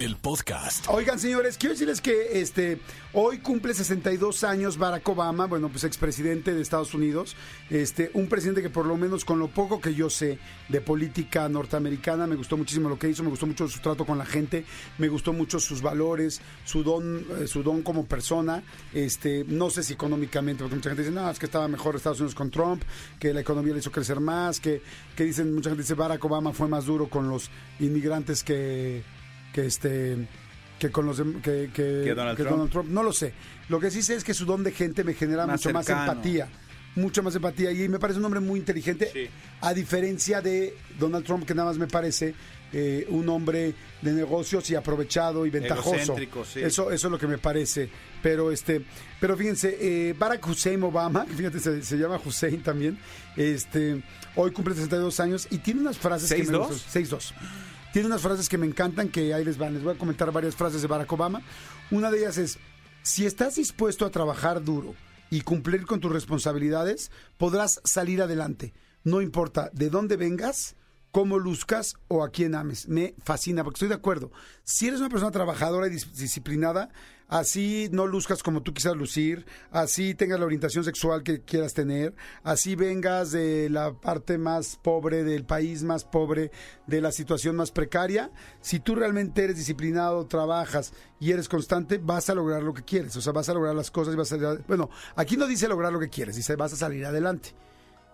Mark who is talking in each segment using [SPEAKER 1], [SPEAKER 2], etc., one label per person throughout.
[SPEAKER 1] el podcast.
[SPEAKER 2] Oigan, señores, quiero decirles que este hoy cumple 62 años Barack Obama, bueno, pues expresidente de Estados Unidos, este un presidente que por lo menos con lo poco que yo sé de política norteamericana me gustó muchísimo lo que hizo, me gustó mucho su trato con la gente, me gustó mucho sus valores, su don eh, su don como persona, este no sé si económicamente, porque mucha gente dice, "No, es que estaba mejor Estados Unidos con Trump, que la economía le hizo crecer más, que que dicen mucha gente dice Barack Obama fue más duro con los inmigrantes que, que este que con los que, que-
[SPEAKER 3] Que Donald
[SPEAKER 2] que
[SPEAKER 3] Trump.
[SPEAKER 2] No lo sé. Lo que sí sé es que su don de gente me genera
[SPEAKER 3] Más
[SPEAKER 2] mucho más empatía. Mucha más empatía. Y me parece un hombre muy inteligente.
[SPEAKER 3] Sí.
[SPEAKER 2] A diferencia de Donald Trump, que nada más me parece eh, un hombre de negocios y aprovechado y ventajoso.
[SPEAKER 3] Sí.
[SPEAKER 2] Eso, eso es lo que me parece. Pero este, pero fíjense, eh, Barack Hussein Obama, que fíjate, se, se llama Hussein también, este, hoy cumple 62 años y tiene unas frases que me
[SPEAKER 3] 6'2"?
[SPEAKER 2] gustan. 6'2". Tiene unas frases que me encantan, que ahí les van. Les voy a comentar varias frases de Barack Obama. Una de ellas es, si estás dispuesto a trabajar duro y cumplir con tus responsabilidades, podrás salir adelante. No importa de dónde vengas, cómo luzcas o a quién ames. Me fascina, porque estoy de acuerdo. Si eres una persona trabajadora y dis- disciplinada, así no luzcas como tú quisieras lucir, así tengas la orientación sexual que quieras tener, así vengas de la parte más pobre del país, más pobre, de la situación más precaria, si tú realmente eres disciplinado, trabajas y eres constante, vas a lograr lo que quieres, o sea, vas a lograr las cosas y vas a... Bueno, aquí no dice lograr lo que quieres, dice vas a salir adelante.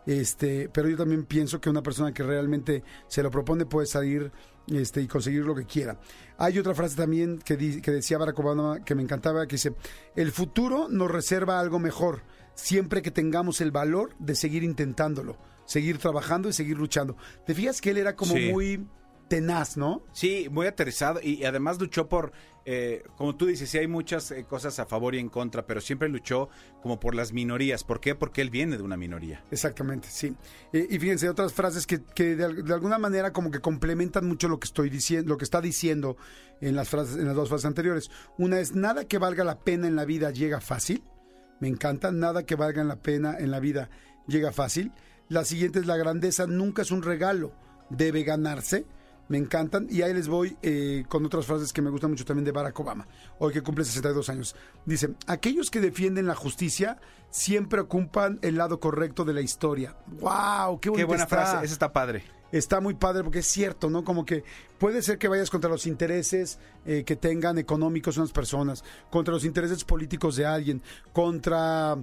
[SPEAKER 2] Este, pero yo también pienso que una persona que realmente se lo propone puede salir este, y conseguir lo que quiera. Hay otra frase también que, di- que decía Barack Obama que me encantaba, que dice, el futuro nos reserva algo mejor, siempre que tengamos el valor de seguir intentándolo, seguir trabajando y seguir luchando. ¿Te fijas que él era como
[SPEAKER 3] Sí.
[SPEAKER 2] muy tenaz, no?
[SPEAKER 3] Sí, muy aterrizado y además luchó por, eh, como tú dices, sí hay muchas eh, cosas a favor y en contra, pero siempre luchó como por las minorías. ¿Por qué? Porque él viene de una minoría.
[SPEAKER 2] Exactamente, sí. Eh, y fíjense, otras frases que, que de, de alguna manera como que complementan mucho lo que estoy diciendo, lo que está diciendo en las frases, en las dos frases anteriores. Una es nada que valga la pena en la vida llega fácil. Me encanta, nada que valga la pena en la vida llega fácil. La siguiente es la grandeza nunca es un regalo, debe ganarse. Me encantan. Y ahí les voy eh, con otras frases que me gustan mucho también de Barack Obama, hoy que cumple 62 años. Dice, aquellos que defienden la justicia siempre ocupan el lado correcto de la historia. ¡Wow! ¡Qué,
[SPEAKER 3] Qué buena
[SPEAKER 2] está!
[SPEAKER 3] frase, esa está padre.
[SPEAKER 2] Está muy padre porque es cierto, ¿no? Como que puede ser que vayas contra los intereses eh, que tengan económicos unas personas, contra los intereses políticos de alguien, contra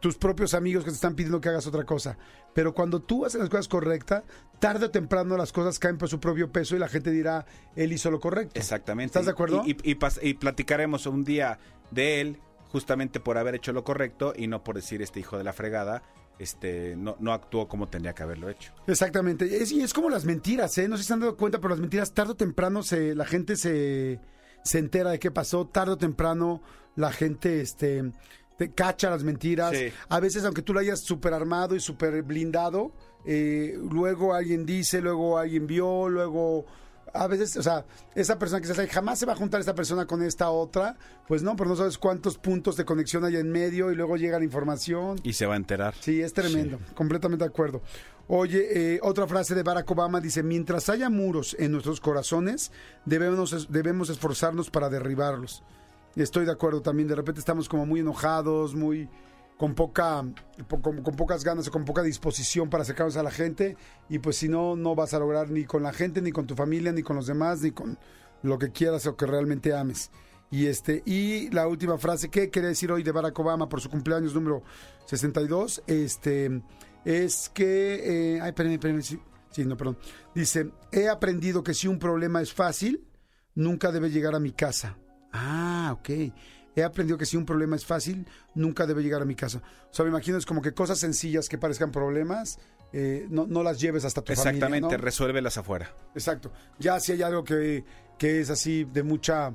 [SPEAKER 2] tus propios amigos que te están pidiendo que hagas otra cosa. Pero cuando tú haces las cosas correctas, tarde o temprano las cosas caen por su propio peso y la gente dirá, él hizo lo correcto.
[SPEAKER 3] Exactamente.
[SPEAKER 2] ¿Estás de acuerdo?
[SPEAKER 3] Y, y- y pas- y platicaremos un día de él, justamente por haber hecho lo correcto y no por decir este hijo de la fregada, este no, no actuó como tenía que haberlo hecho.
[SPEAKER 2] Exactamente. Es, y es como las mentiras, ¿eh? No sé si se han dado cuenta, pero las mentiras tarde o temprano se, la gente se, se entera de qué pasó. Tarde o temprano la gente este, te cacha las mentiras.
[SPEAKER 3] Sí.
[SPEAKER 2] A veces, aunque tú lo hayas súper armado y súper blindado, eh, luego alguien dice, luego alguien vio, luego... A veces, o sea, esa persona que se hace, jamás se va a juntar esta persona con esta otra, pues no, pero no sabes cuántos puntos de conexión hay en medio y luego llega la información.
[SPEAKER 3] Y se va a enterar.
[SPEAKER 2] Sí, es tremendo, completamente de acuerdo. Oye, eh, otra frase de Barack Obama dice, mientras haya muros en nuestros corazones, debemos, debemos esforzarnos para derribarlos. Estoy de acuerdo también, de repente estamos como muy enojados, muy con poca po- con, con pocas ganas o con poca disposición para acercarnos a la gente. Y pues si no no vas a lograr ni con la gente ni con tu familia ni con los demás ni con lo que quieras o que realmente ames. Y este y la última frase que quería decir hoy de Barack Obama por su cumpleaños número 62 este es que eh, ay espérame, espérame, sí, sí, no perdón. Dice he aprendido que si un problema es fácil nunca debe llegar a mi casa ah ok he aprendido que si un problema es fácil, nunca debe llegar a mi casa. O sea, me imagino es como que cosas sencillas que parezcan problemas, eh, no, no las lleves hasta tu
[SPEAKER 3] Exactamente,
[SPEAKER 2] familia. ¿no?
[SPEAKER 3] resuélvelas afuera.
[SPEAKER 2] Exacto. Ya si hay algo que, que es así de mucha,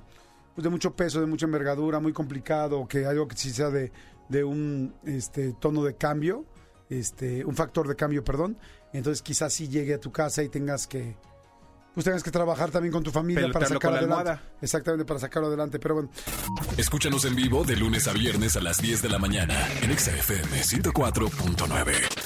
[SPEAKER 2] pues de mucho peso, de mucha envergadura, muy complicado, que algo que sí sea de, de un este, tono de cambio, este, un factor de cambio, perdón, entonces quizás sí llegue a tu casa y tengas que, pues tengas que trabajar también con tu familia para sacarlo adelante.
[SPEAKER 3] almohada.
[SPEAKER 2] Exactamente, para sacarlo adelante. Pero bueno,
[SPEAKER 1] Escúchanos en vivo de lunes a viernes a las 10 de la mañana en Exa FM 104.9.